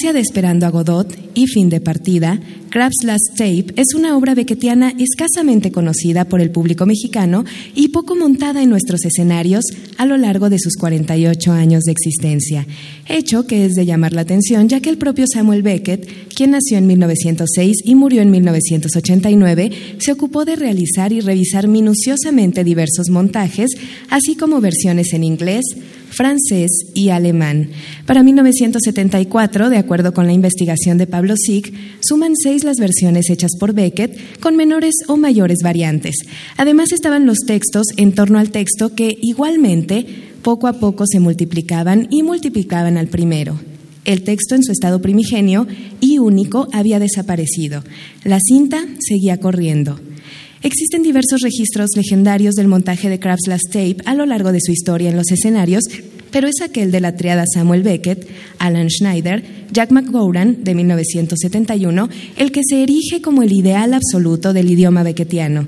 De Esperando a Godot y Fin de Partida, Crab's Last Tape es una obra beckettiana escasamente conocida por el público mexicano y poco montada en nuestros escenarios a lo largo de sus 48 años de existencia, hecho que es de llamar la atención ya que el propio Samuel Beckett, quien nació en 1906 y murió en 1989, se ocupó de realizar y revisar minuciosamente diversos montajes, así como versiones en inglés, francés y alemán. Para 1974, de acuerdo con la investigación de Pablo Sick, suman seis las versiones hechas por Beckett con menores o mayores variantes. Además estaban los textos en torno al texto que igualmente poco a poco se multiplicaban y multiplicaban al primero. El texto en su estado primigenio y único había desaparecido. La cinta seguía corriendo. Existen diversos registros legendarios del montaje de Crab's Last Tape a lo largo de su historia en los escenarios, pero es aquel de la triada Samuel Beckett, Alan Schneider, Jack McGowran de 1971 el que se erige como el ideal absoluto del idioma beckettiano.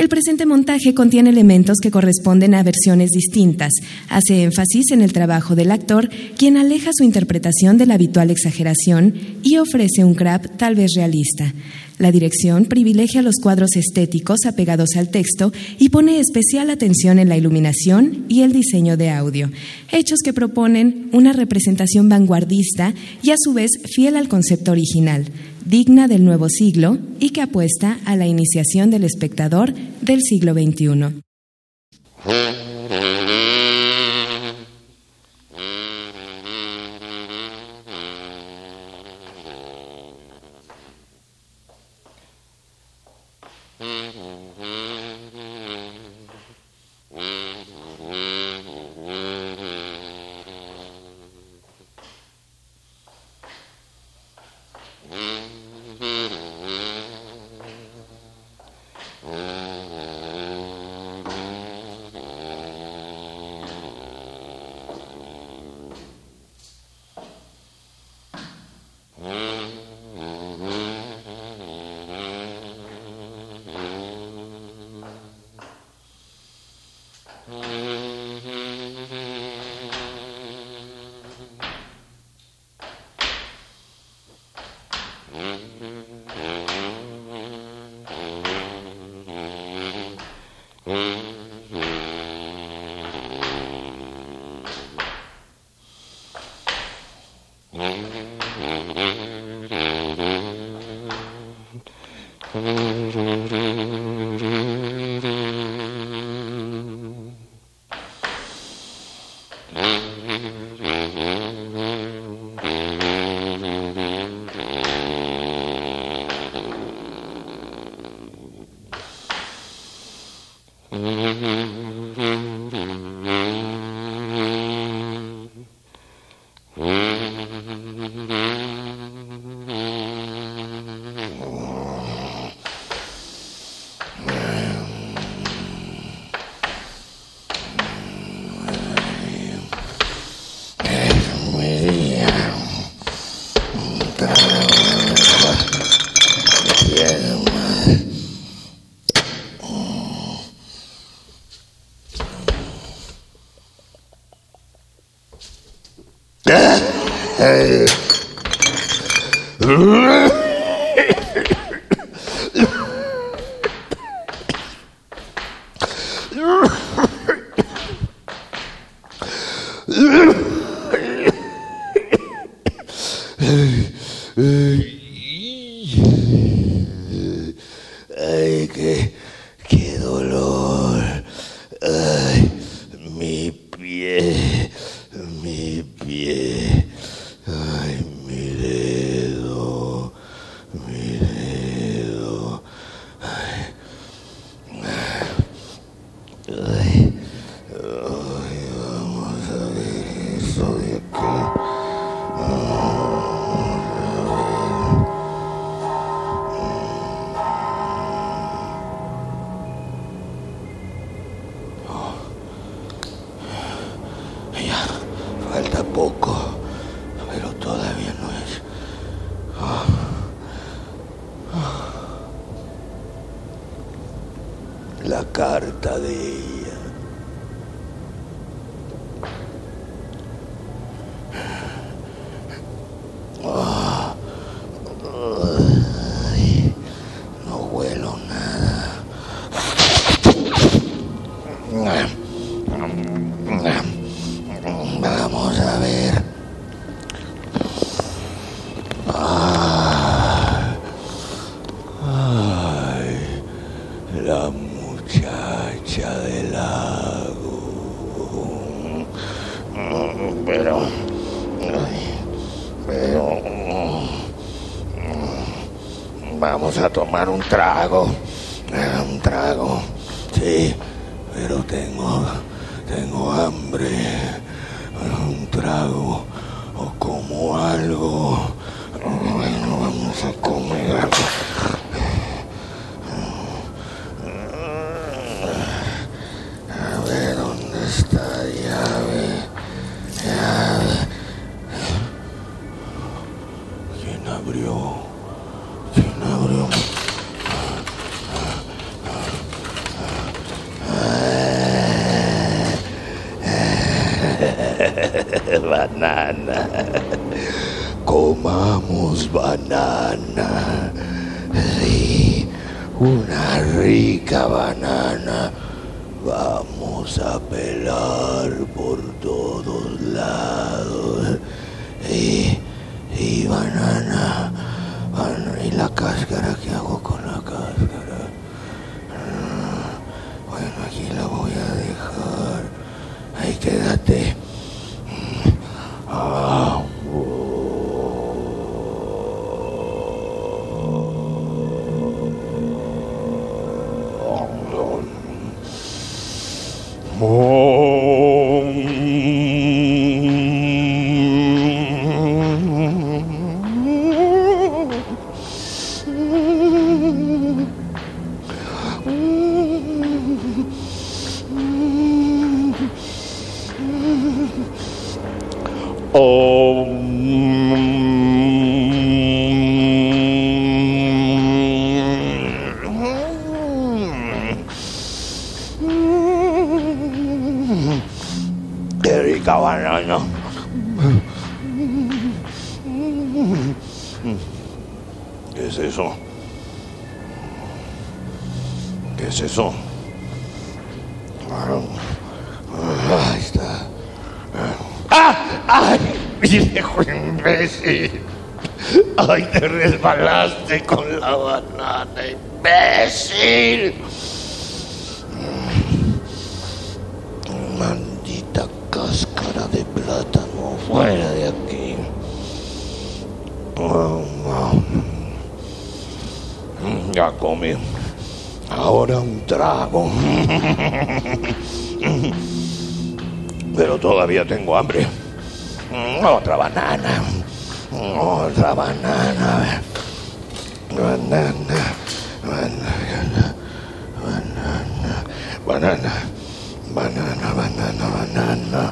El presente montaje contiene elementos que corresponden a versiones distintas, hace énfasis en el trabajo del actor, quien aleja su interpretación de la habitual exageración y ofrece un crab tal vez realista. La dirección privilegia los cuadros estéticos apegados al texto y pone especial atención en la iluminación y el diseño de audio, hechos que proponen una representación vanguardista y a su vez fiel al concepto original, digna del nuevo siglo y que apuesta a la iniciación del espectador del siglo XXI. Ay, a tomar un trago. Eh, un trago. Sí, Ay, te resbalaste con la banana, imbécil. Maldita cáscara de plátano, fuera de aquí. Oh. Ya comí. Ahora un trago. Pero todavía tengo hambre. Otra banana otra banana. Banana, banana, banana, banana, banana, banana, banana,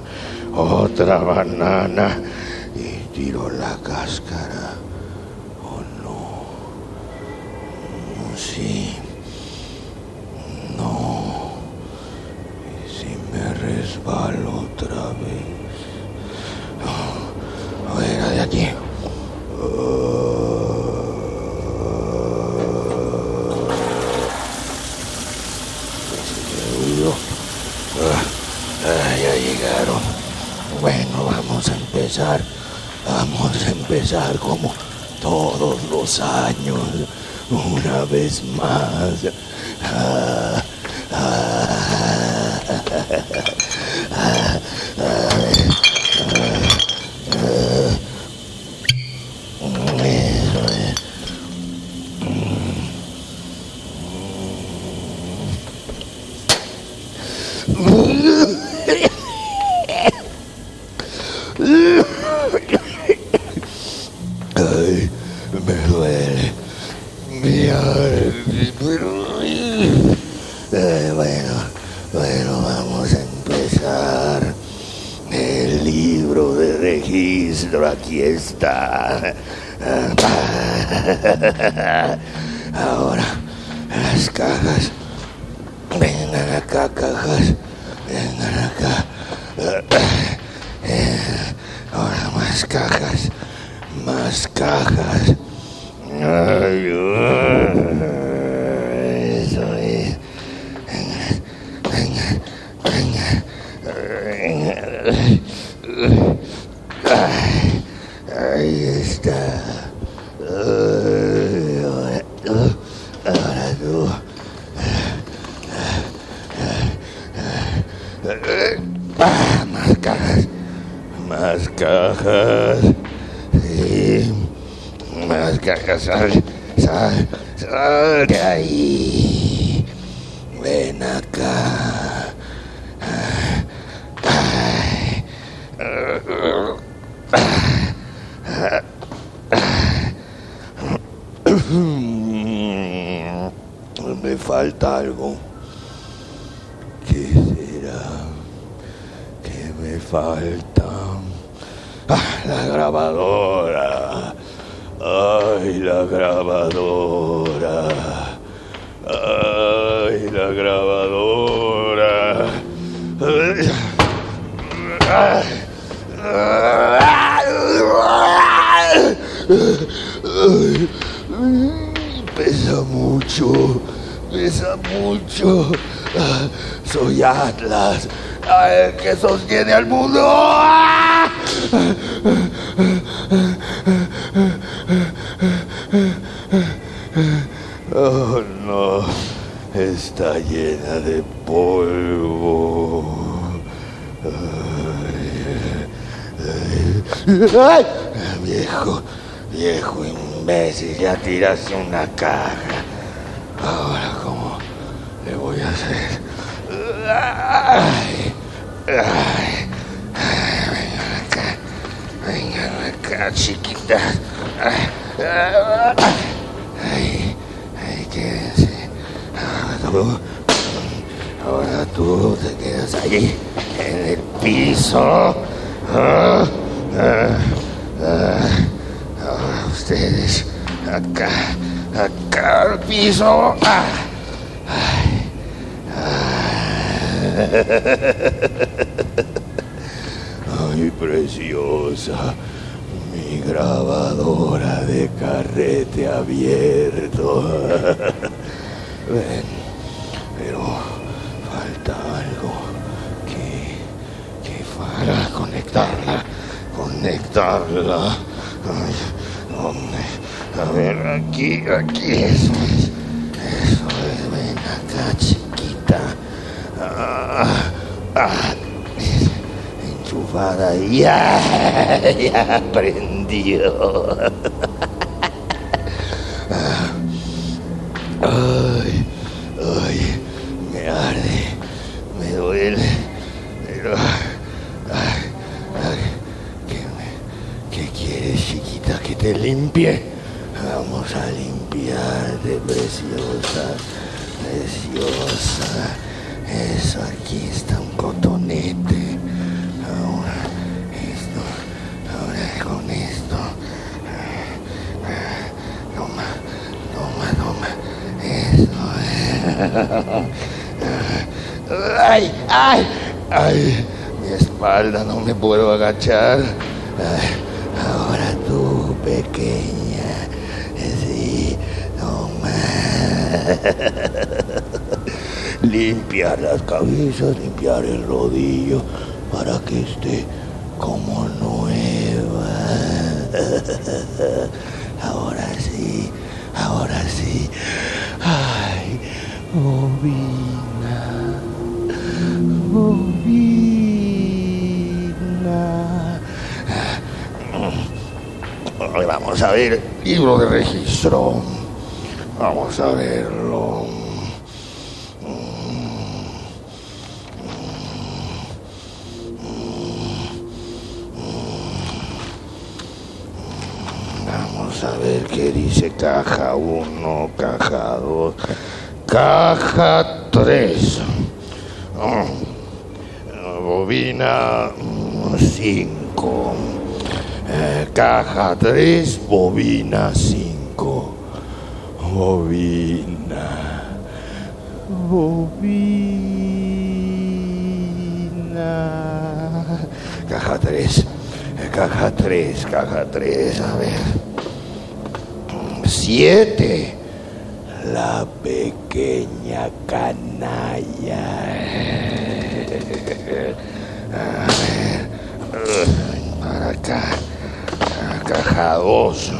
otra banana. como todos los años, una vez más. Ah, Ahora las cajas. Vengan acá, cajas. Vengan acá. Eh, ahora más cajas. Más cajas. Grabadora. Ay, la grabadora. Ay, la grabadora. Pesa mucho, pesa mucho. Soy Atlas, el que sostiene al mundo. Oh no, está llena de polvo. ¡Ay! Viejo, viejo imbécil, ya tiraste una caja. Ahora, ¿cómo le voy a hacer vengan acá, acá, chiquita. Ay, ay, quédense. Ahora tú, te quedas allí, en el piso. Ah, ah, ah. Ustedes, acá, acá al piso. Ay, preciosa, mi grabadora de carrete abierto. Ven, pero falta algo que, que para conectarla, conectarla. Ay. A ver, aquí, aquí, eso es. Eso es, ven acá, chiquita. Ah, ah, enchufada, ya, ya prendió. Ay, ay, me arde, me duele, pero... Ay, ay, ¿qué, me- qué quieres, chiquita, que te limpie? Vamos a limpiarte, preciosa, preciosa. Eso, aquí está un cotonete. Ahora, esto, ahora con esto. Toma, toma, toma. Eso. ¡Ay! ¡Ay! ¡Ay! Mi espalda no me puedo agachar. Ahora tú, pequeña. Sí, toma. Limpiar las cabezas, limpiar el rodillo para que esté como nueva. Ahora sí, ahora sí. Ay, bobina, bobina. Vamos a ver, libro de registro. Vamos a verlo. Vamos a ver qué dice caja 1, caja 2, caja 3. Bobina 5. caja 3, bobina 5. Bobina. Bobina. Caja 3. Caja 3, caja 3, a ver. 7. La pequeña canalla. Para acá. Caja dos.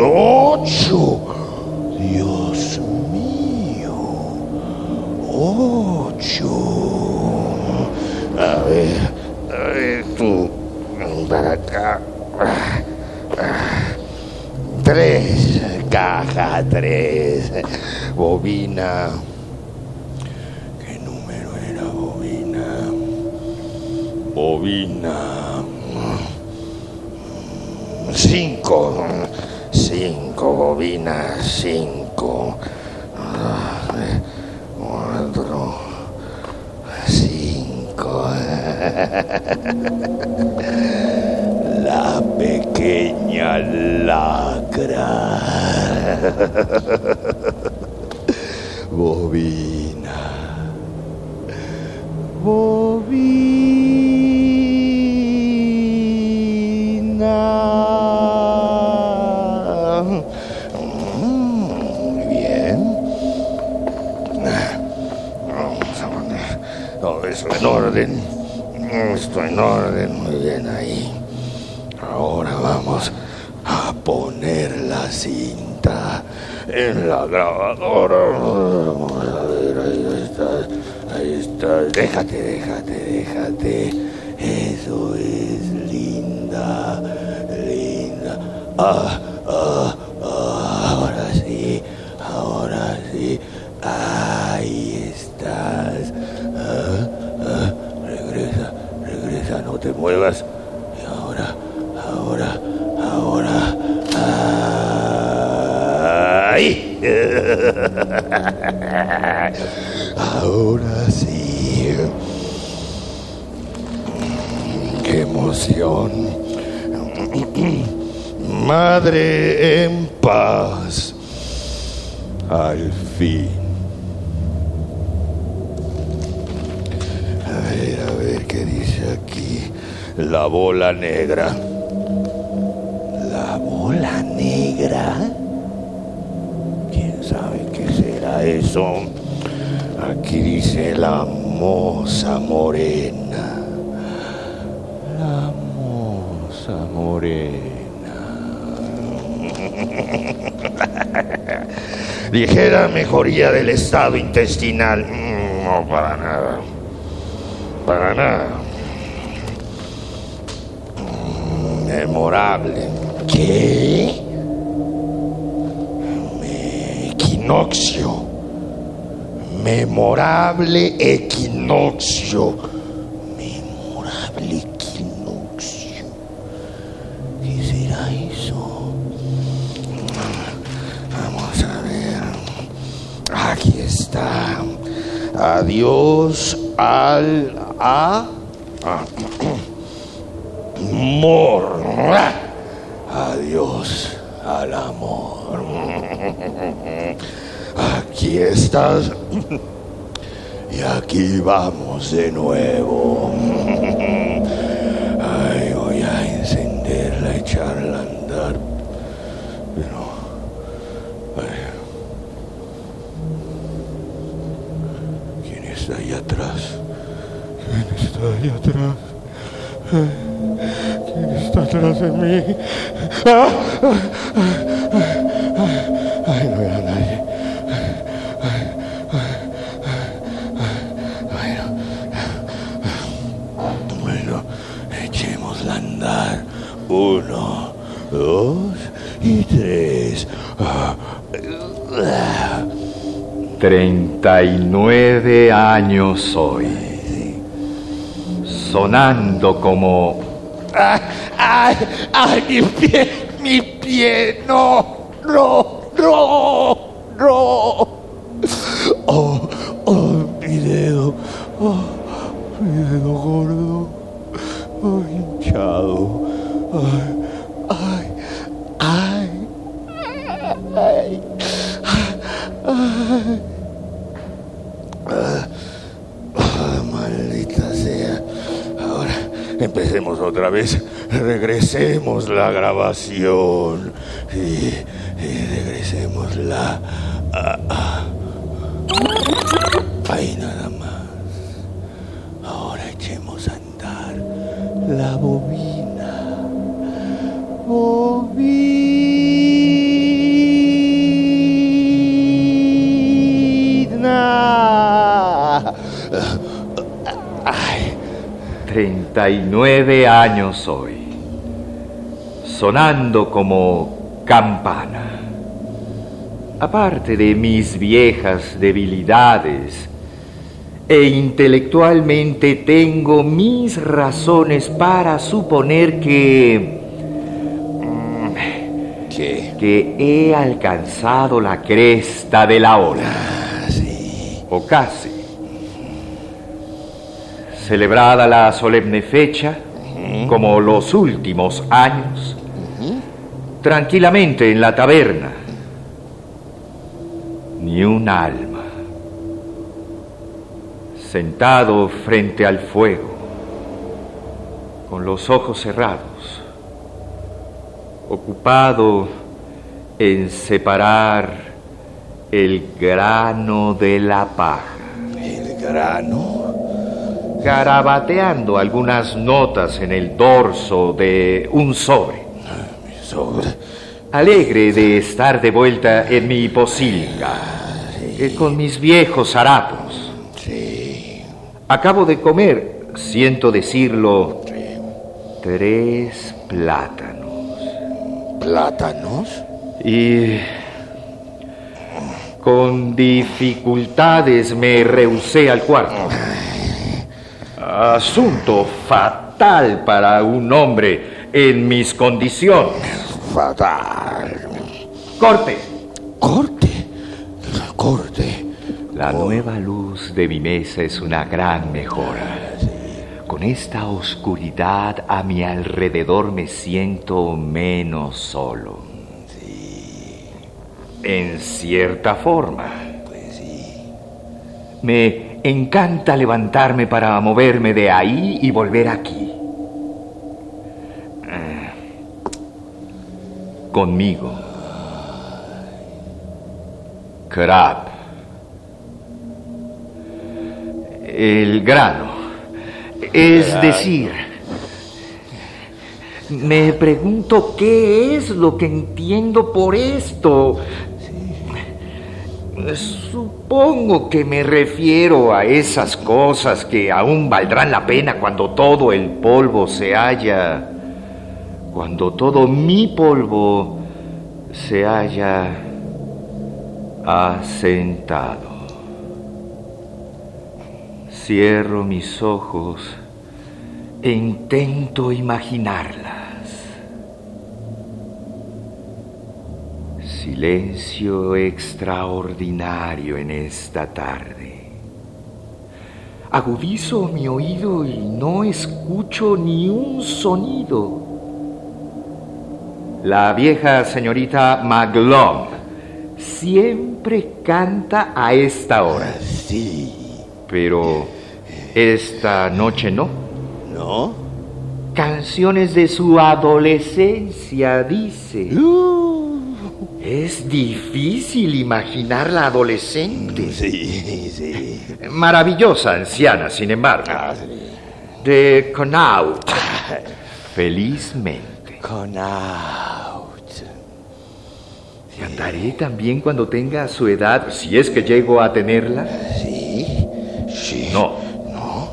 Ocho. Dios mío. Ocho. A ver. A tú. Para acá. Tres. Caja tres. Bobina. ¿Qué número era bobina? Bobina. Cinco. Cinco bobinas. Cinco. Cuatro. Cinco. La pequeña lacra. Bobina. Bobina. Mm, Bien. Todo eso en orden. Esto en orden, muy bien ahí. Ahora vamos a poner la cinta en la grabadora. A ver, ahí está. Ahí está. Déjate, déjate, déjate. Eso es linda, linda. Ah, ah, ah, ahora sí, ahora sí. Ahí estás. Ah, ah, regresa, regresa, no te muevas. Ahora sí. Qué emoción. Madre en paz. Al fin. A ver, a ver qué dice aquí. La bola negra. La moza morena. La moza morena. Ligera mejoría del estado intestinal. Mm, No, para nada. Para nada. Mm, Memorable. ¿Qué? Equinoccio. Memorable equinoccio. Memorable equinoccio. ¿Qué será eso? Vamos a ver. Aquí está. Adiós al a. Adiós al amor. Aquí estás. Y aquí vamos de nuevo. Ay, voy a encenderla, echarla a andar. Pero. ay. ¿Quién está ahí atrás? ¿Quién está ahí atrás? ¿Quién está atrás de mí? ¡Ah! Ay, 39 años hoy. Sonando como ¡Ay, ay, ay, mi pie, mi pie! y, y regresémosla a, ahí nada más. Ahora echemos a andar la bobina. Bobina. Ay. 39 años hoy sonando como campana. Aparte de mis viejas debilidades, e intelectualmente tengo mis razones para suponer que... ¿qué? que he alcanzado la cresta de la ola. Ah, sí. O casi. Celebrada la solemne fecha, como los últimos años, tranquilamente en la taberna, ni un alma, sentado frente al fuego, con los ojos cerrados, ocupado en separar el grano de la paja El grano. garabateando algunas notas en el dorso de un sobre. Sobre. Alegre de estar de vuelta en mi posilga, eh, con mis viejos harapos. Sí. Acabo de comer, siento decirlo, sí. tres plátanos. ¿Plátanos? Y con dificultades me rehusé al cuarto. Asunto fatal para un hombre en mis condiciones. Fatal. Corte. Corte. Corte. La nueva luz de mi mesa es una gran mejora. Con esta oscuridad a mi alrededor me siento menos solo. En cierta forma. Me encanta levantarme para moverme de ahí y volver aquí. Conmigo. Crab. El grano. Es decir, me pregunto qué es lo que entiendo por esto. Supongo que me refiero a esas cosas que aún valdrán la pena cuando todo el polvo se haya... Cuando todo mi polvo se haya asentado. Cierro mis ojos e intento imaginarlas. Silencio extraordinario en esta tarde. Agudizo mi oído y no escucho ni un sonido. La vieja señorita Maglone siempre canta a esta hora, Sí. pero esta noche no. ¿No? Canciones de su adolescencia, dice. Uh, Es difícil imaginar la adolescente. sí, sí. Maravillosa anciana, sin embargo. Ah, sí. De Connaught. Felizmente. Con out. Cantaré también cuando tenga su edad, si es que llego a tenerla. Sí. Sí. No. No.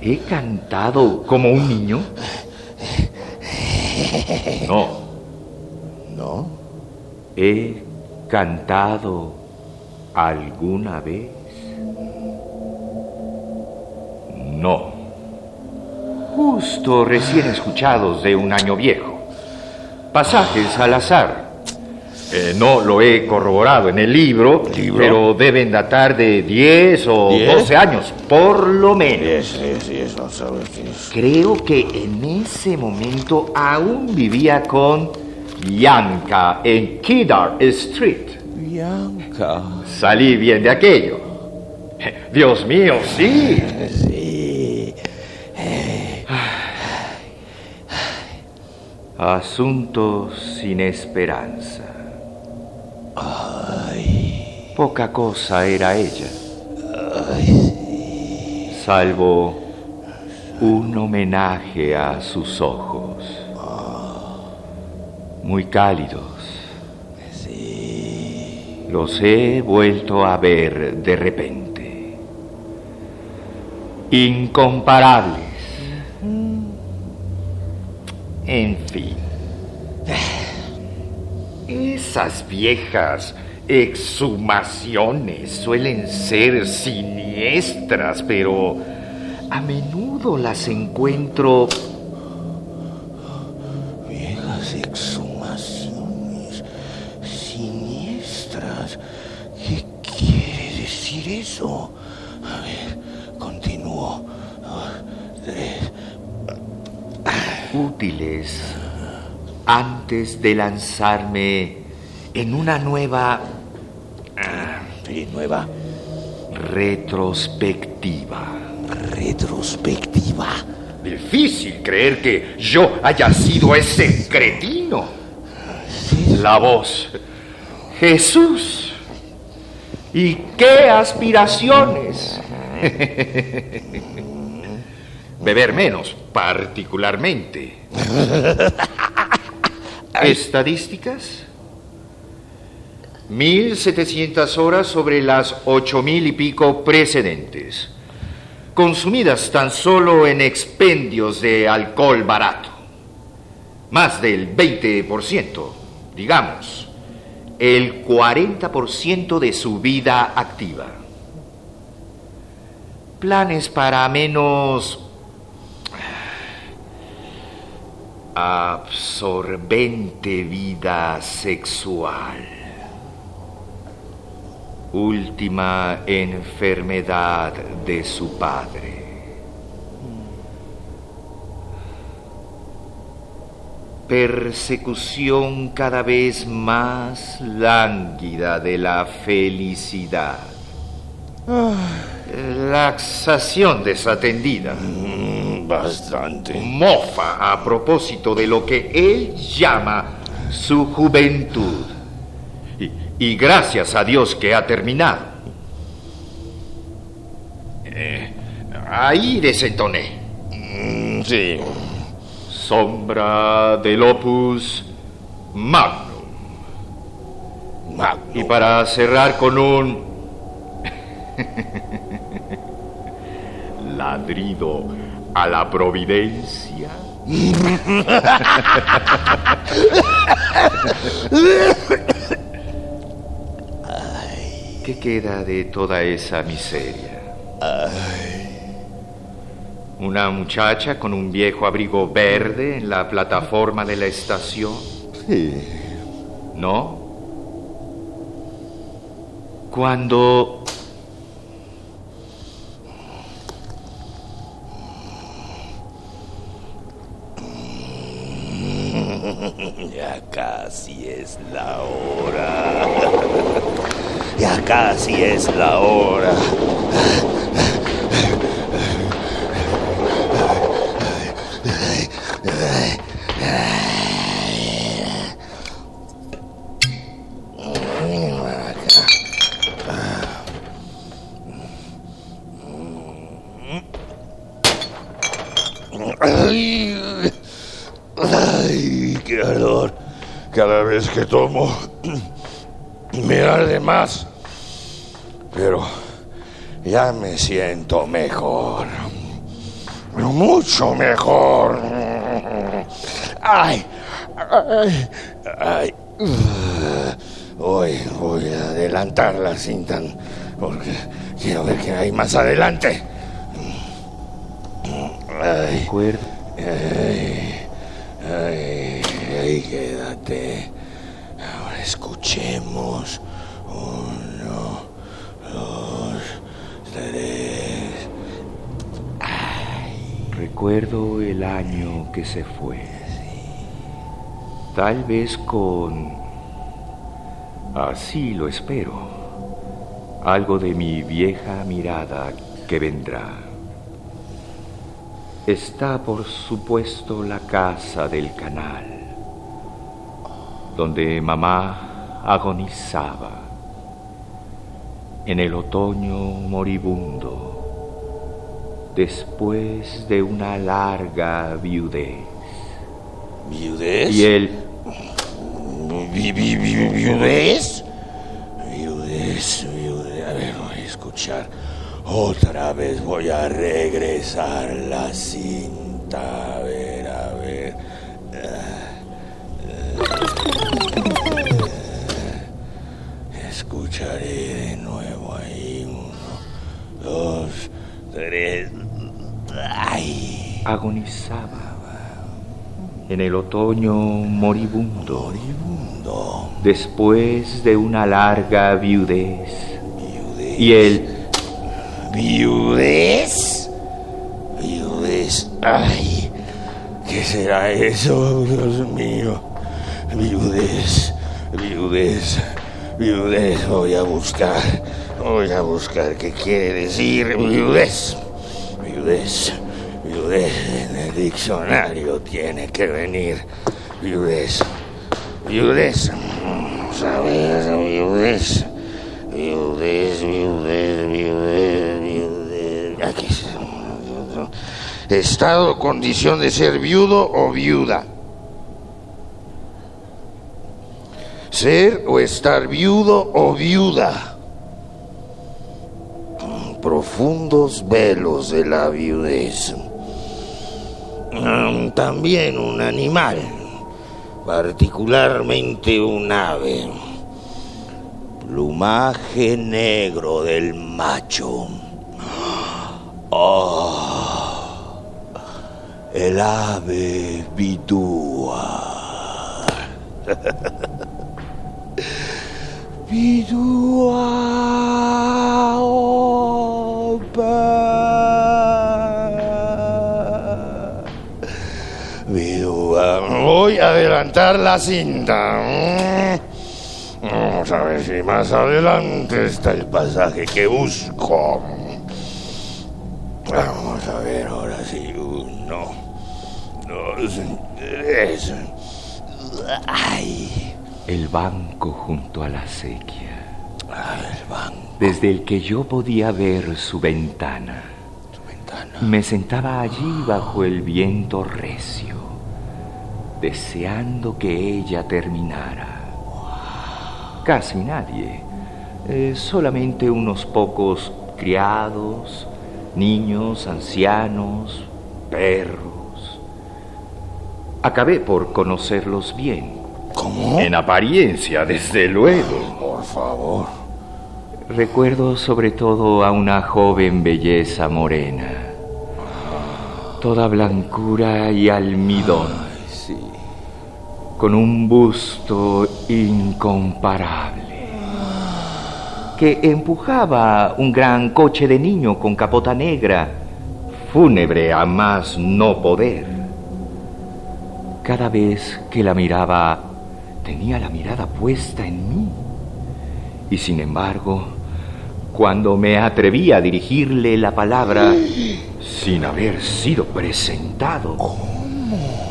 ¿He cantado como un niño? No. No. ¿He cantado alguna vez? No. Justo recién escuchados de un año viejo. Pasajes al azar. Eh, no lo he corroborado en el libro, ¿Libro? pero deben datar de 10 o ¿Diez? 12 años, por lo menos. Sí, sí, sí, eso sabes. Creo que en ese momento aún vivía con Bianca en Kedar Street. Bianca. Salí bien de aquello. Dios mío, sí. Sí. Asuntos sin esperanza. Ay. Poca cosa era ella. Salvo un homenaje a sus ojos. Muy cálidos. Los he vuelto a ver de repente. incomparables. En fin. Esas viejas exhumaciones suelen ser siniestras, pero a menudo las encuentro Viejas exhumaciones siniestras. ¿Qué quiere decir eso? Útiles antes de lanzarme en una nueva Y nueva retrospectiva. retrospectiva. Difícil creer que yo haya sido ese cretino. La voz. Jesús. ¿Y qué aspiraciones? Beber menos, particularmente. ¿Estadísticas? 1.700 horas sobre las ocho mil y pico precedentes, consumidas tan solo en expendios de alcohol barato. Más del 20%, digamos, el 40% de su vida activa. Planes para menos absorbente vida sexual. Última enfermedad de su padre. Persecución cada vez más lánguida de la felicidad. Laxación desatendida Mm, Bastante. mofa a propósito de lo que él llama su juventud. Y, y gracias a Dios que ha terminado. Eh, ahí desentoné. Mm, Sí. Sombra del opus magnum. Magno. Y para cerrar con un ladrido a la providencia. ¿Qué queda de toda esa miseria? Una muchacha con un viejo abrigo verde en la plataforma de la estación. Sí. ¿No? Cuando Ya casi la hora. Ya casi es la hora. Ay, ay, qué ardor. Cada vez que tomo, me arde más. Pero ya me siento mejor. Mucho mejor. Ay, ay, ay. Hoy voy a adelantar la cinta porque quiero ver qué hay más adelante. Ay. Ay, ay, quédate. Escuchemos. Uno, dos, tres. Recuerdo el año que se fue. Tal vez con... Así lo espero. Algo de mi vieja mirada que vendrá. Está por supuesto la casa del canal, donde mamá agonizaba en el otoño moribundo después de una larga viudez. ¿Viudez? Y él, Vi- vi- vi- ¿Viudez? Viudez, viudez. A ver, voy a escuchar. Otra vez voy a regresar la cinta. A ver, a ver. Escucharé de nuevo ahí. Uno, dos, tres. Ay. Agonizaba en el otoño moribundo. Moribundo. Después de una larga viudez. Viudez. Y el ¿Viudez? Viudez. Ay. ¿Qué será eso, Dios mío? Viudez. Viudez. Viudez. Voy a buscar. Voy a buscar qué quiere decir viudez. Viudez. Viudez. En el diccionario tiene que venir. Viudez. Viudez. Vamos a ver, viudez. Viudez, viudez, viudez, viudez. Aquí. Estado, condición de ser viudo o viuda. Ser o estar viudo o viuda. Profundos velos de la viudez. Mm, También un animal, particularmente un ave. Plumaje negro del macho. Oh, el ave bidúa. Voy a adelantar la cinta. Vamos a ver si más adelante está el pasaje que busco. Vamos a ver ahora sí. Uno, dos, tres. Ay, el banco junto a la acequia, el banco, desde el que yo podía ver su ventana. tu ventana. Me sentaba allí bajo el viento recio, deseando que ella terminara. Casi nadie, eh, solamente unos pocos criados, niños, ancianos, perros. Acabé por conocerlos bien. ¿Cómo? En apariencia, desde luego. Por favor. Recuerdo sobre todo a una joven belleza morena, toda blancura y almidón, Ay, sí. con un busto incomparable, que empujaba un gran coche de niño con capota negra, fúnebre a más no poder. Cada vez que la miraba, tenía la mirada puesta en mí. Y sin embargo, cuando me atreví a dirigirle la palabra sin haber sido presentado,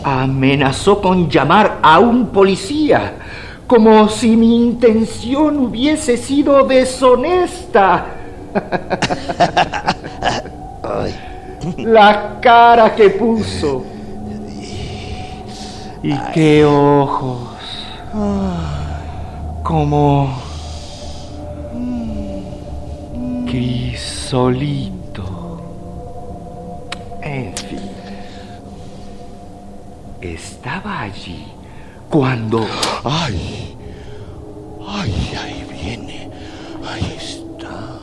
amenazó con llamar a un policía, como si mi intención hubiese sido deshonesta. La cara que puso. Y qué ojos. Como crisolito. En fin. Estaba allí cuando... Ay. Ay, ahí viene. Ahí está.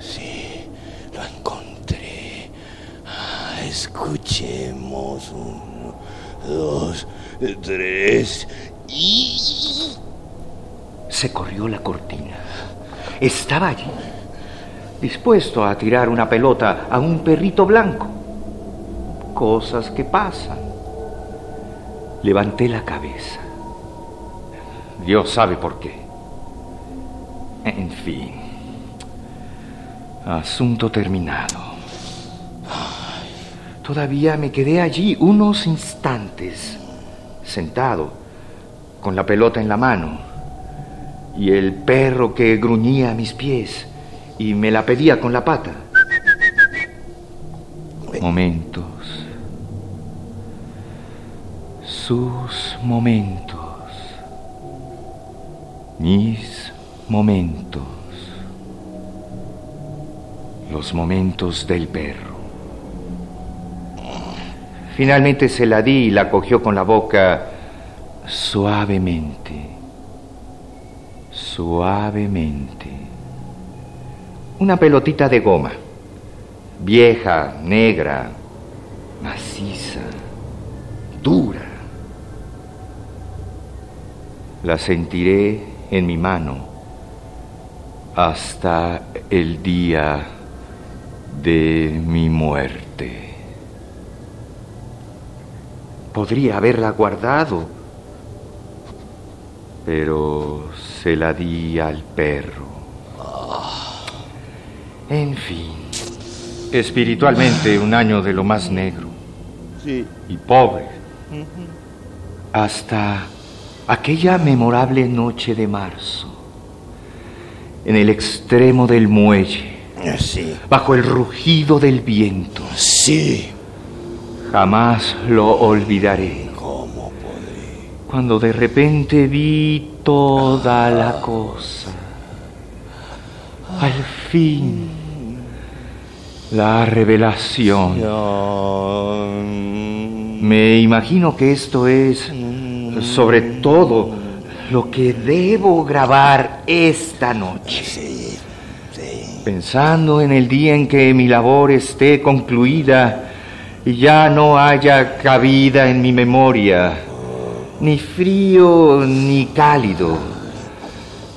Sí, lo encontré. Ah, escuchemos. Uno, dos, tres. Se corrió la cortina. Estaba allí, dispuesto a tirar una pelota a un perrito blanco. Cosas que pasan. Levanté la cabeza. Dios sabe por qué. En fin. Asunto terminado. Todavía me quedé allí unos instantes, sentado, con la pelota en la mano y el perro que gruñía a mis pies y me la pedía con la pata. Momentos. Sus momentos. Mis momentos. los momentos del perro. Finalmente se la di y la cogió con la boca suavemente, suavemente. Una pelotita de goma, vieja, negra, maciza, dura. La sentiré en mi mano hasta el día de mi muerte. Podría haberla guardado, pero se la di al perro. En fin, espiritualmente un año de lo más negro y pobre. Hasta aquella memorable noche de marzo, en el extremo del muelle, Sí. bajo el rugido del viento. Sí. Jamás lo olvidaré. Cuando de repente vi toda la cosa. Al fin, la revelación. Me imagino que esto es, sobre todo, lo que debo grabar esta noche. Sí, sí. Pensando en el día en que mi labor esté concluida y ya no haya cabida en mi memoria, ni frío ni cálido,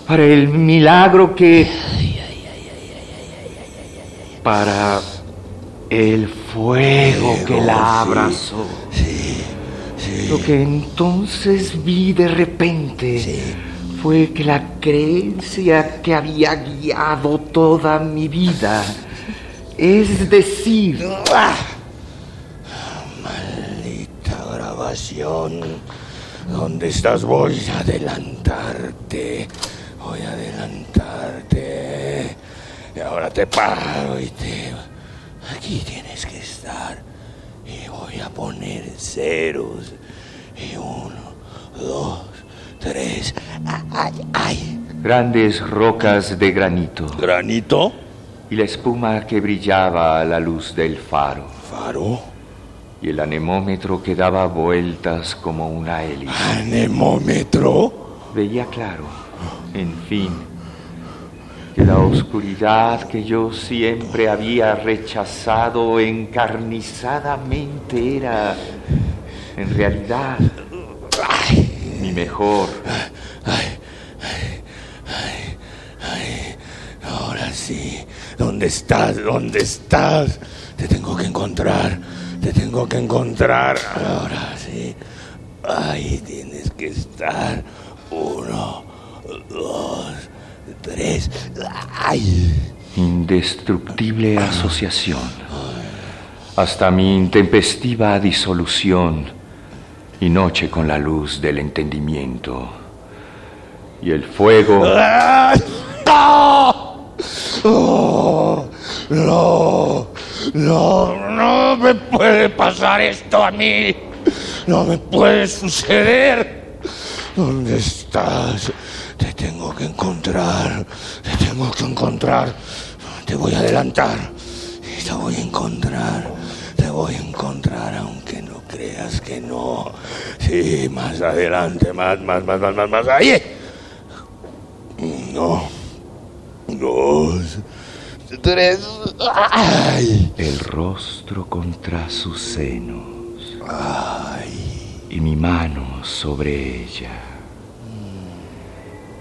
para el milagro que... Para el fuego que la abrazó. Lo que entonces vi de repente fue que la creencia que había guiado toda mi vida, es decir, Maldita grabación. ¿Dónde estás? Voy a adelantarte. Voy a adelantarte. Y ahora te paro y te... Aquí tienes que estar. Y voy a poner ceros. Y uno, dos, tres. ¡Ay, ay! grandes rocas de granito ¿Granito? y la espuma que brillaba a la luz del faro ¿Faro? Y el anemómetro que daba vueltas como una hélice. ¿Anemómetro? Veía claro, en fin, que la oscuridad que yo siempre había rechazado encarnizadamente era, en realidad, mi mejor. Ahora sí. ¿Dónde estás? ¿Dónde estás? Te tengo que encontrar. Te tengo que encontrar. Ahora sí. Ahí tienes que estar. Uno, dos, tres. ¡Ay! Indestructible asociación, hasta mi intempestiva disolución y noche con la luz del entendimiento y el fuego. ¡Ah! ¡Oh! No, no, no me puede pasar esto a mí. No me puede suceder. ¿Dónde estás? Te tengo que encontrar. Te tengo que encontrar. Te voy a adelantar. Te voy a encontrar. Te voy a encontrar aunque no creas que no. Sí, más adelante, más, más, más, más, más, más. Ahí. No. Dos. Tres. Ay. el rostro contra sus senos y mi mano sobre ella.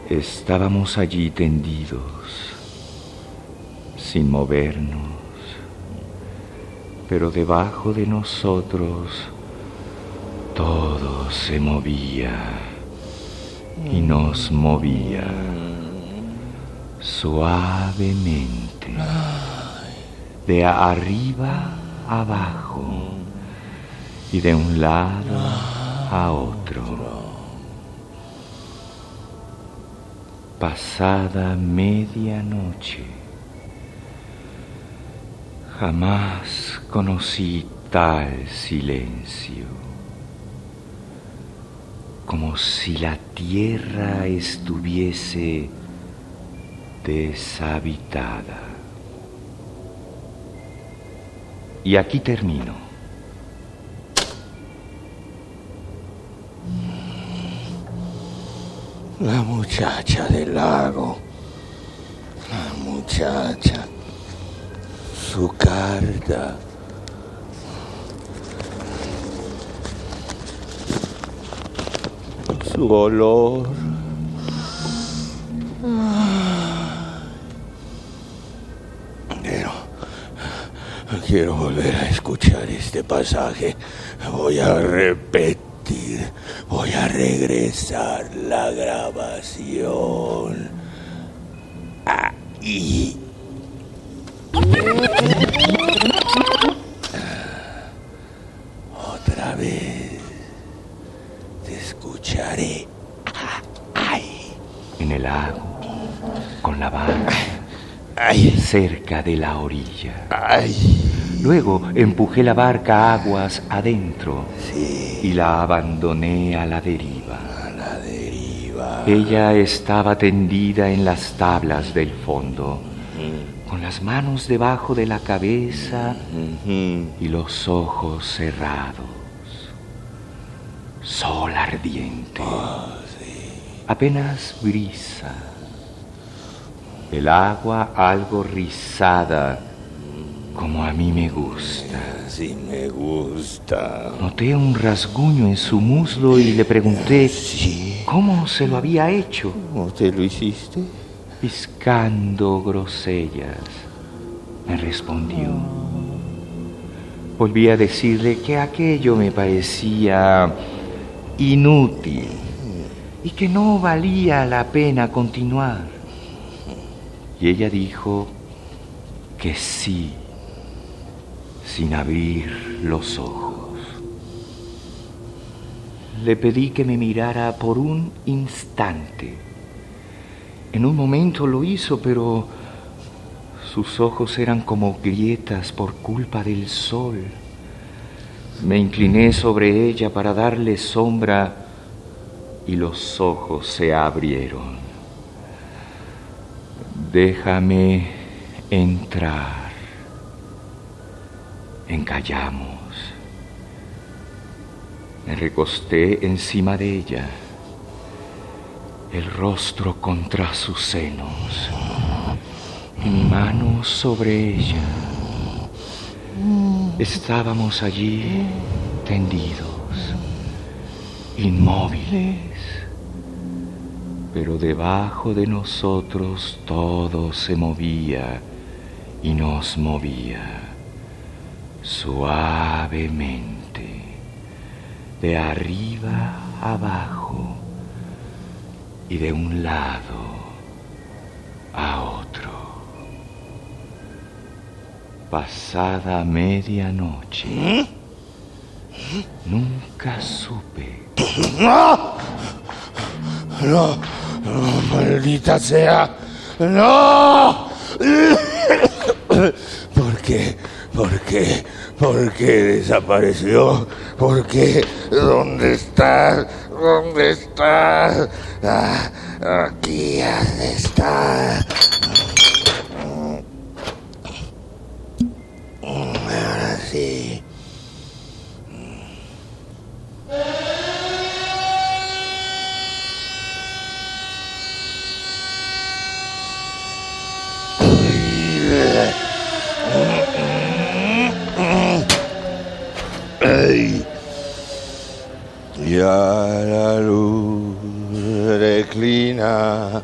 Estábamos allí tendidos, sin movernos, pero debajo de nosotros todo se movía y nos movía suavemente, de arriba abajo y de un lado a otro. Pasada medianoche, jamás conocí tal silencio, como si la tierra estuviese deshabitada. Y aquí termino. La muchacha del lago. La muchacha. Su carta. Su olor. Quiero volver a escuchar este pasaje. Voy a repetir, voy a regresar la grabación. Ahí. Otra vez te escucharé. Ay, En el lago, con la barca, ay, cerca de la orilla. ay. Luego empujé la barca aguas adentro Sí, y la abandoné a la deriva. a la deriva. Ella estaba tendida en las tablas del fondo, con las manos debajo de la cabeza y los ojos cerrados. Sol ardiente. Apenas brisa. El agua algo rizada, como a mí me gusta. Sí me gusta. Noté un rasguño en su muslo y le pregunté Sí. cómo se lo había hecho. ¿Cómo te lo hiciste? Piscando grosellas, me respondió. Volví a decirle que aquello me parecía inútil y que no valía la pena continuar. Y ella dijo que sí, sin abrir los ojos. Le pedí que me mirara por un instante. En un momento lo hizo, pero sus ojos eran como grietas por culpa del sol. Me incliné sobre ella para darle sombra y los ojos se abrieron. Déjame entrar. Encallamos. Me recosté encima de ella el rostro contra sus senos mi mano sobre ella. Estábamos allí tendidos, inmóviles, pero debajo de nosotros todo se movía y nos movía suavemente, de arriba abajo y de un lado a otro. Pasada medianoche, nunca supe. ¡No! Maldita sea. ¡No! ¿Por qué? ¿Por qué? ¿Por qué desapareció? ¿Por qué? ¿Dónde está? ¿Dónde está? Ah, aquí has de estar. Ahora sí. Ey. Ya la luz declina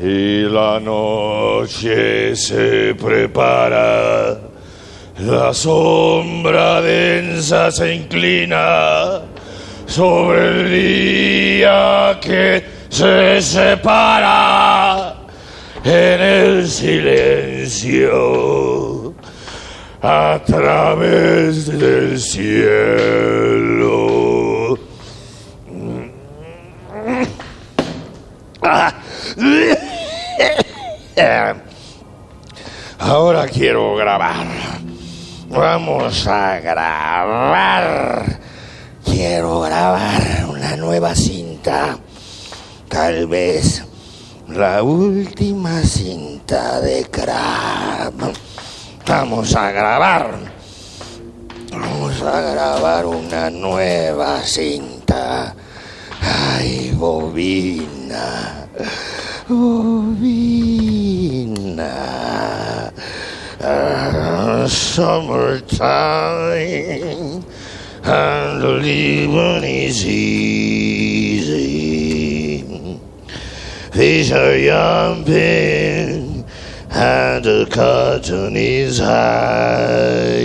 y la noche se prepara. La sombra densa se inclina sobre el día que se separa en el silencio a través del cielo. Ahora quiero grabar. Vamos a grabar. Quiero grabar una nueva cinta. Tal vez la última cinta de Crab. Vamos a grabar. vamos a grabar una nueva cinta. Ay, bobina, bobina. Ah, summertime and living is easy. Fish are jumping and the cotton is high.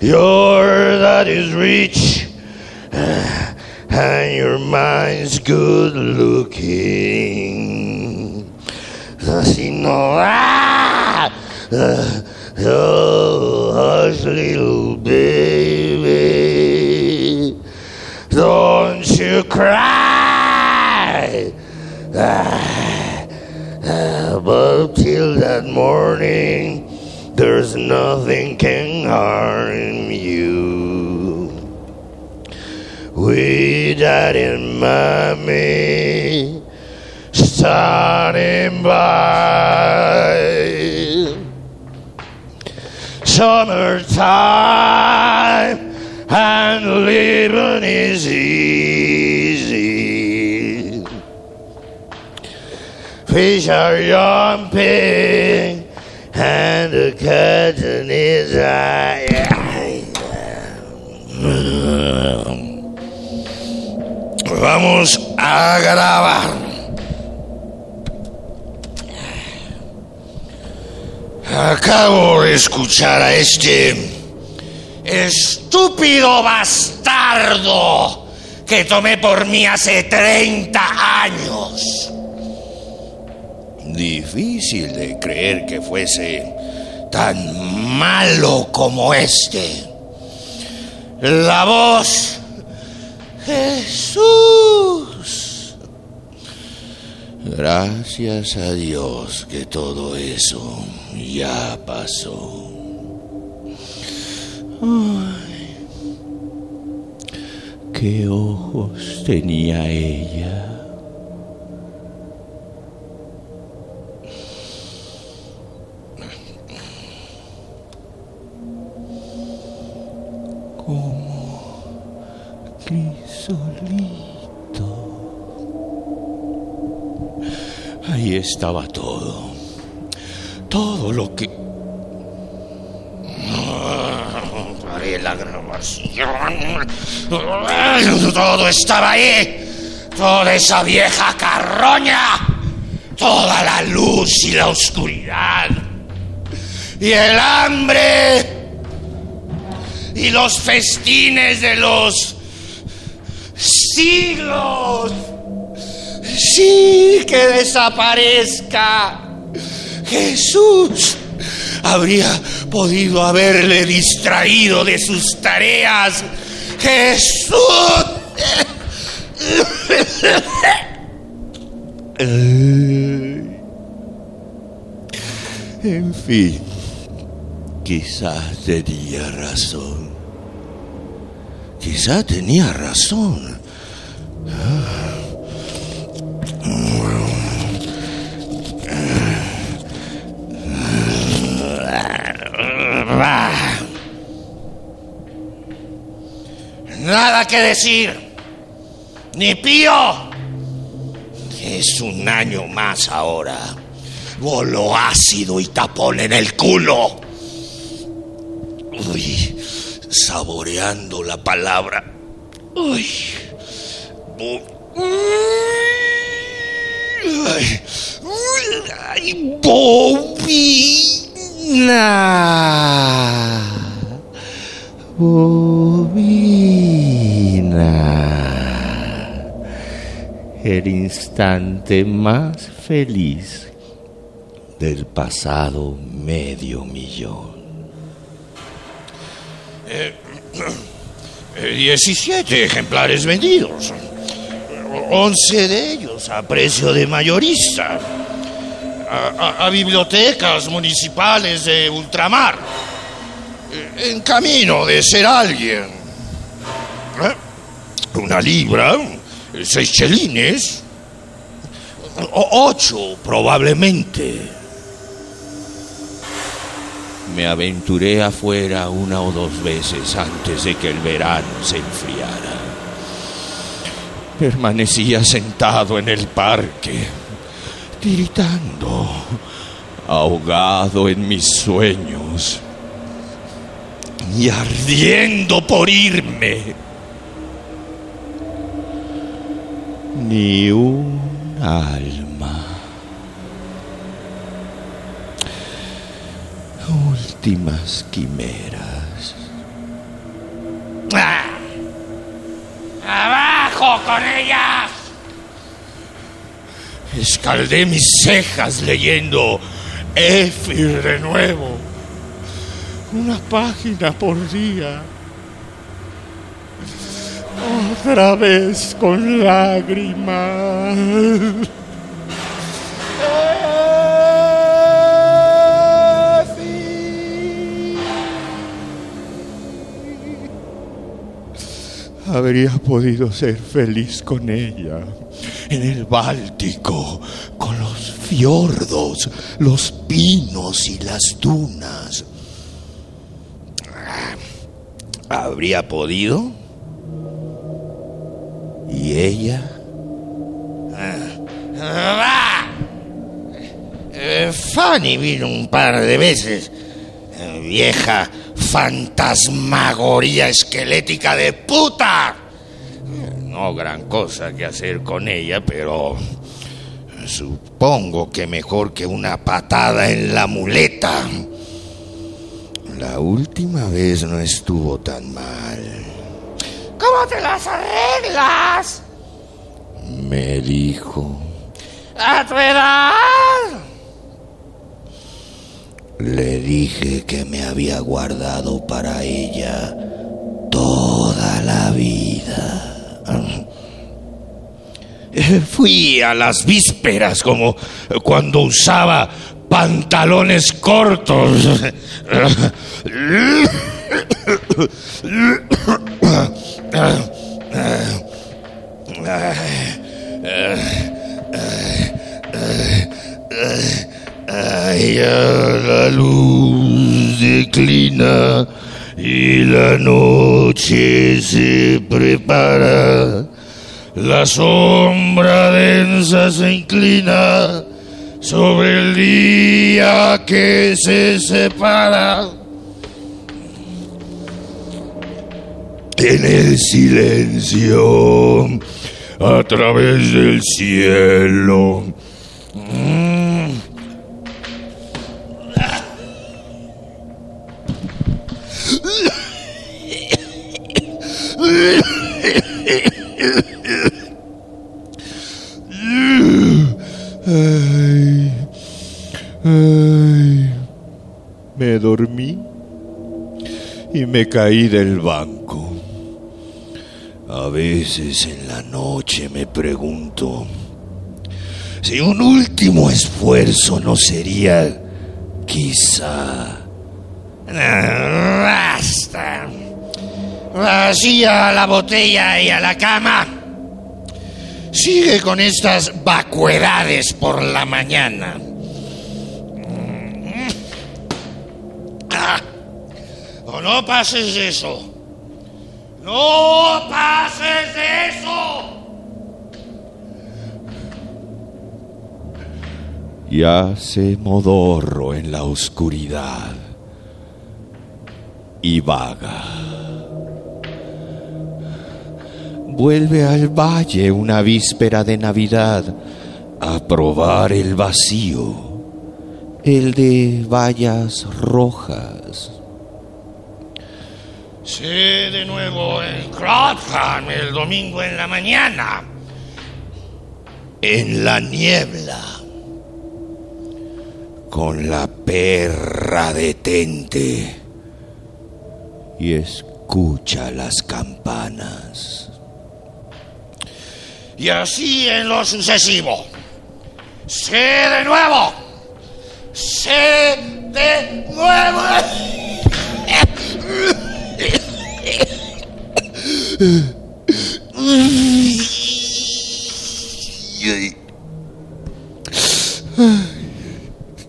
Your that is rich and your mind's good looking. Así no ah, uh, oh, hush, little baby, don't you cry. Ah, Uh, but till that morning, there's nothing can harm you. We died in mommy standing by. Summertime and living easy. Fish are and the curtain. Vamos a grabar. Acabo de escuchar a este estúpido bastardo que tomé por mí hace 30 años. Difícil de creer que fuese tan malo como este. La voz Jesús. Gracias a Dios que todo eso ya pasó. Ay, qué ojos tenía ella. Como crisolito. Ahí estaba todo. Todo lo que... Paré la grabación. Todo estaba ahí. Toda esa vieja carroña. Toda la luz y la oscuridad. Y el hambre. Y los festines de los siglos. Sí, que desaparezca. Jesús habría podido haberle distraído de sus tareas. Jesús. En fin, quizás tenía razón. Quizás tenía razón. Nada que decir. Ni pío. Es un año más ahora. Golo ácido y tapón en el culo. Uy, saboreando la palabra. Uy. Ay, ay, bobina. Bobina. El instante más feliz del pasado medio millón. 17 ejemplares vendidos. 11 de ellos a precio de mayorista. A bibliotecas municipales de ultramar. Eh, En camino de ser alguien. ¿Eh? Una libra, seis chelines, o- ocho probablemente. Me aventuré afuera una o dos veces antes de que el verano se enfriara. Permanecía sentado en el parque, tiritando, ahogado en mis sueños y ardiendo por irme. Ni un alma. Últimas quimeras. ¡Ah! ¡Abajo con ellas! Escaldé mis cejas leyendo Éfir de nuevo. Una página por día. Otra vez con lágrimas. Habría podido ser feliz con ella en el Báltico, con los fiordos, los pinos y las dunas. ¿Habría podido? ¿Y ella? ¡Va! Eh, Fanny vino un par de veces. Eh, vieja fantasmagoría esquelética de puta. No gran cosa que hacer con ella, pero supongo que mejor que una patada en la muleta. La última vez no estuvo tan mal. ¿Cómo te las arreglas? Me dijo. ¿A tu edad? Le dije que me había guardado para ella toda la vida. Fui a las vísperas como cuando usaba pantalones cortos. Ay, la luz declina y la noche se prepara. La sombra densa se inclina sobre el día que se separa. En el silencio, a través del cielo. Ay, ay, me dormí y me caí del banco. A veces en la noche me pregunto si un último esfuerzo no sería quizá... Basta. Vacía la botella y a la cama. Sigue con estas vacuedades por la mañana. Ah, o no pases eso. No pases de eso. Yace modorro en la oscuridad y vaga. Vuelve al valle una víspera de Navidad a probar el vacío, el de vallas rojas. Sé de nuevo en Crotham el domingo en la mañana. En la niebla, con la perra detente y escucha las campanas. Y así en lo sucesivo. Sé de nuevo. Sé de nuevo.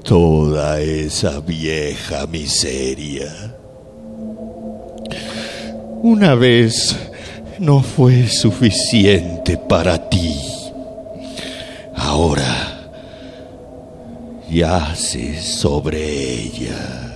toda esa vieja miseria. Una vez no fue suficiente para ti. Ahora yaces sobre ella.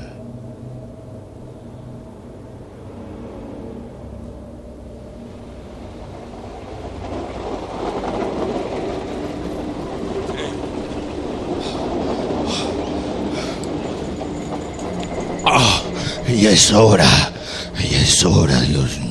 Ah, y es hora, y es hora, Dios mío.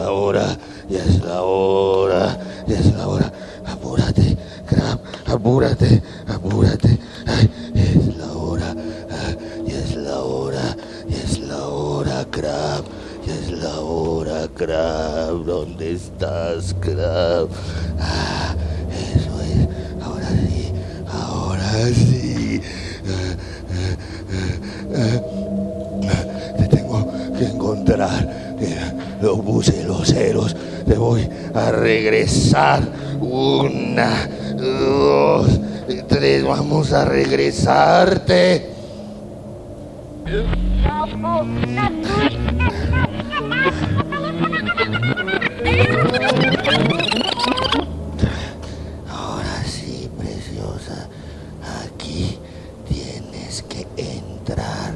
La hora, ya es la hora, ya es la hora. Apúrate, Crab, apúrate, apúrate. Es la hora, ya es la hora, ya es la hora, Crab, ya es la hora, Crab. ¿Dónde estás, Crab? Ah, eso es, ahora sí, ahora sí. Buses, los ceros. Te voy a regresar. Una, dos, tres. Vamos a regresarte. Ahora sí, preciosa. Aquí tienes que entrar.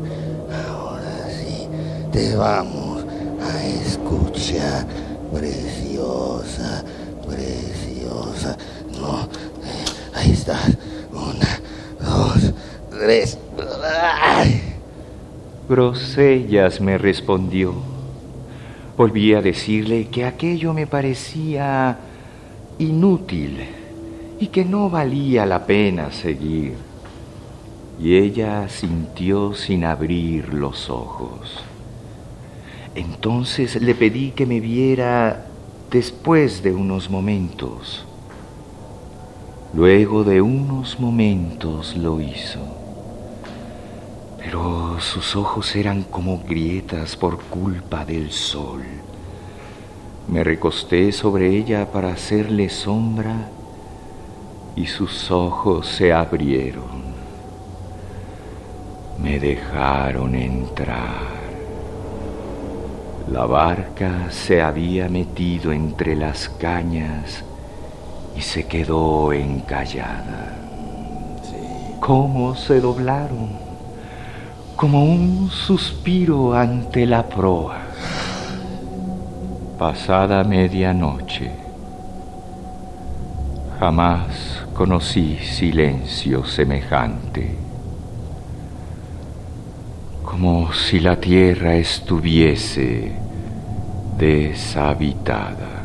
Ahora sí. Te vamos a escuchar. Preciosa, preciosa. No. eh, ahí estás. Una, dos, tres. ¡Ay! Grosellas me respondió. Volví a decirle que aquello me parecía inútil y que no valía la pena seguir. Y ella sintió sin abrir los ojos. Entonces le pedí que me viera después de unos momentos. Luego de unos momentos lo hizo. Pero sus ojos eran como grietas por culpa del sol. Me recosté sobre ella para hacerle sombra y sus ojos se abrieron. Me dejaron entrar. La barca se había metido entre las cañas y se quedó encallada. ¿Cómo se doblaron? Como un suspiro ante la proa. Pasada medianoche, jamás conocí silencio semejante, como si la tierra estuviese deshabitada.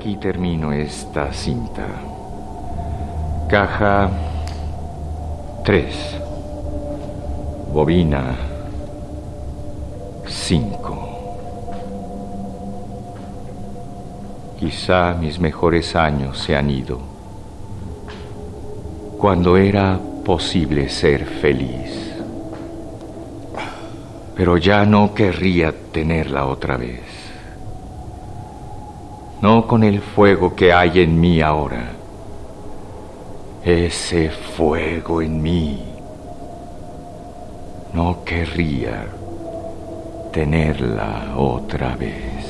Aquí termino esta cinta. Caja 3. Bobina 5. Quizá mis mejores años se han ido. Cuando era posible ser feliz. Pero ya no querría tenerla otra vez no con el fuego que hay en mí ahora. Ese fuego en mí. No querría tenerla otra vez.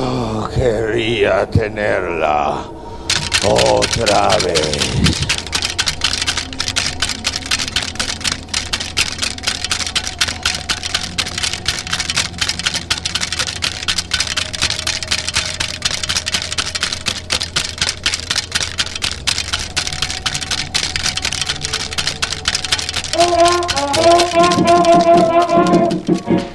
Oh, quería tenerla otra vez. Thank you.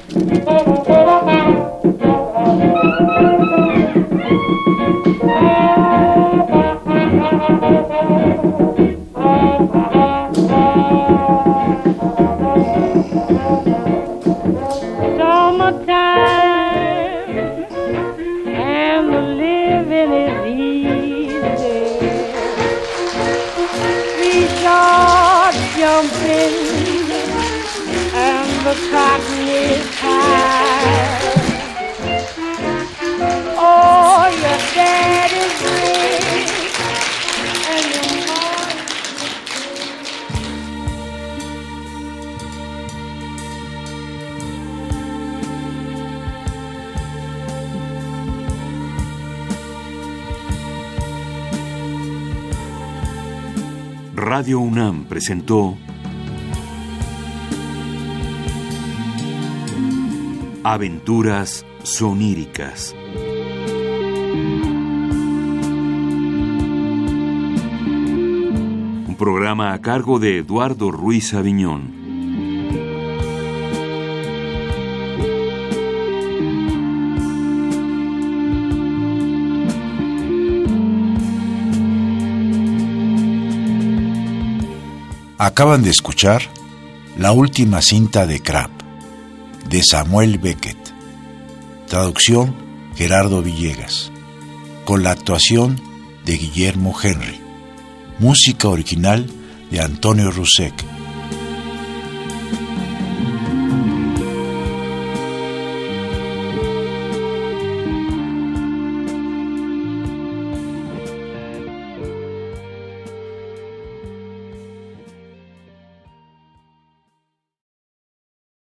Aventuras soníricas. Un programa a cargo de Eduardo Ruiz Aviñón. Acaban de escuchar La última cinta de Crab, de Samuel Beckett. Traducción Gerardo Villegas. Con la actuación de Guillermo Henry. Música original de Antonio Rusek